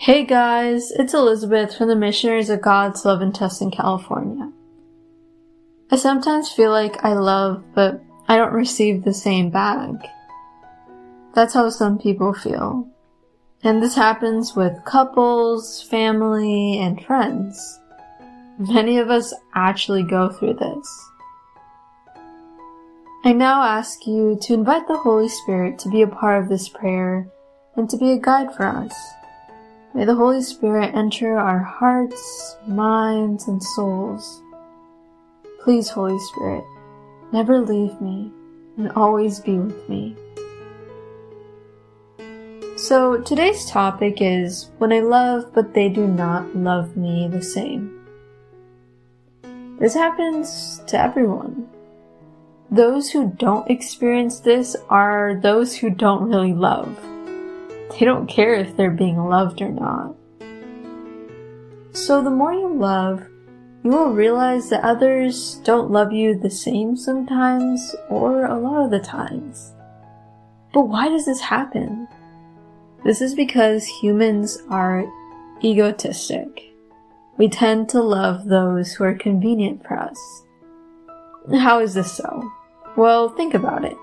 Hey guys, it's Elizabeth from the Missionaries of God's Love in Tustin, California. I sometimes feel like I love, but I don't receive the same back. That's how some people feel. And this happens with couples, family, and friends. Many of us actually go through this. I now ask you to invite the Holy Spirit to be a part of this prayer and to be a guide for us. May the Holy Spirit enter our hearts, minds, and souls. Please, Holy Spirit, never leave me and always be with me. So today's topic is when I love but they do not love me the same. This happens to everyone. Those who don't experience this are those who don't really love. They don't care if they're being loved or not. So the more you love, you will realize that others don't love you the same sometimes or a lot of the times. But why does this happen? This is because humans are egotistic. We tend to love those who are convenient for us. How is this so? Well, think about it.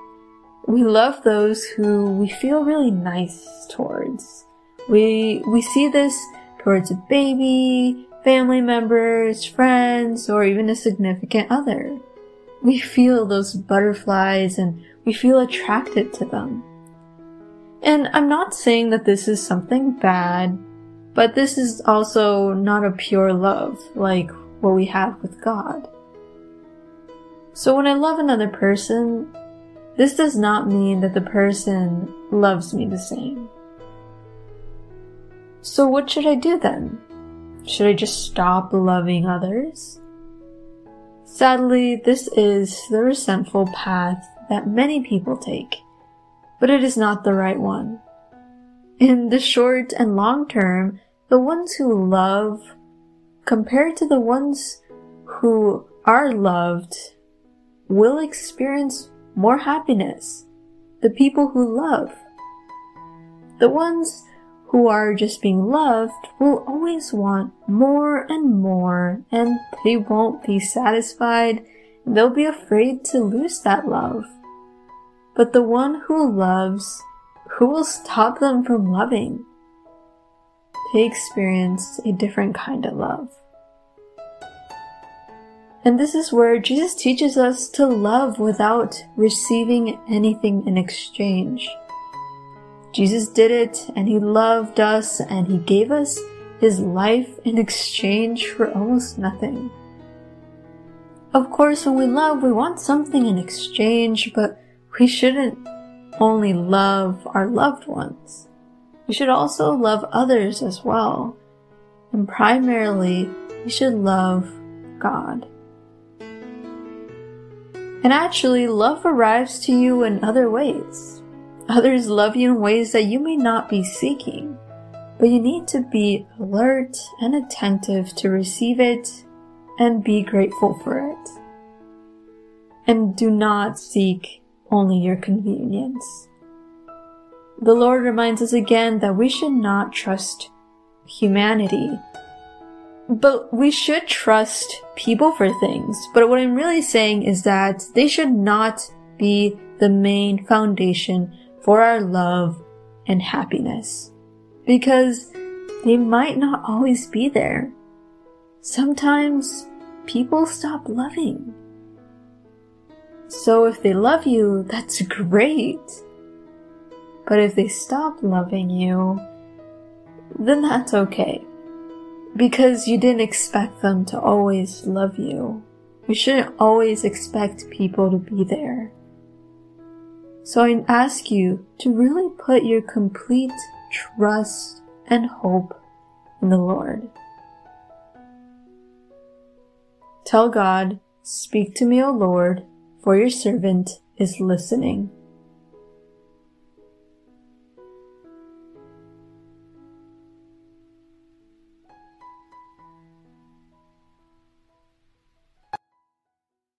We love those who we feel really nice towards. We, we see this towards a baby, family members, friends, or even a significant other. We feel those butterflies and we feel attracted to them. And I'm not saying that this is something bad, but this is also not a pure love like what we have with God. So when I love another person, this does not mean that the person loves me the same. So what should I do then? Should I just stop loving others? Sadly, this is the resentful path that many people take, but it is not the right one. In the short and long term, the ones who love compared to the ones who are loved will experience more happiness. The people who love. The ones who are just being loved will always want more and more and they won't be satisfied. They'll be afraid to lose that love. But the one who loves, who will stop them from loving? They experience a different kind of love. And this is where Jesus teaches us to love without receiving anything in exchange. Jesus did it and he loved us and he gave us his life in exchange for almost nothing. Of course, when we love, we want something in exchange, but we shouldn't only love our loved ones. We should also love others as well. And primarily, we should love God. And actually, love arrives to you in other ways. Others love you in ways that you may not be seeking, but you need to be alert and attentive to receive it and be grateful for it. And do not seek only your convenience. The Lord reminds us again that we should not trust humanity but we should trust people for things. But what I'm really saying is that they should not be the main foundation for our love and happiness. Because they might not always be there. Sometimes people stop loving. So if they love you, that's great. But if they stop loving you, then that's okay because you didn't expect them to always love you. We shouldn't always expect people to be there. So I ask you to really put your complete trust and hope in the Lord. Tell God, Speak to me, O Lord, for your servant is listening.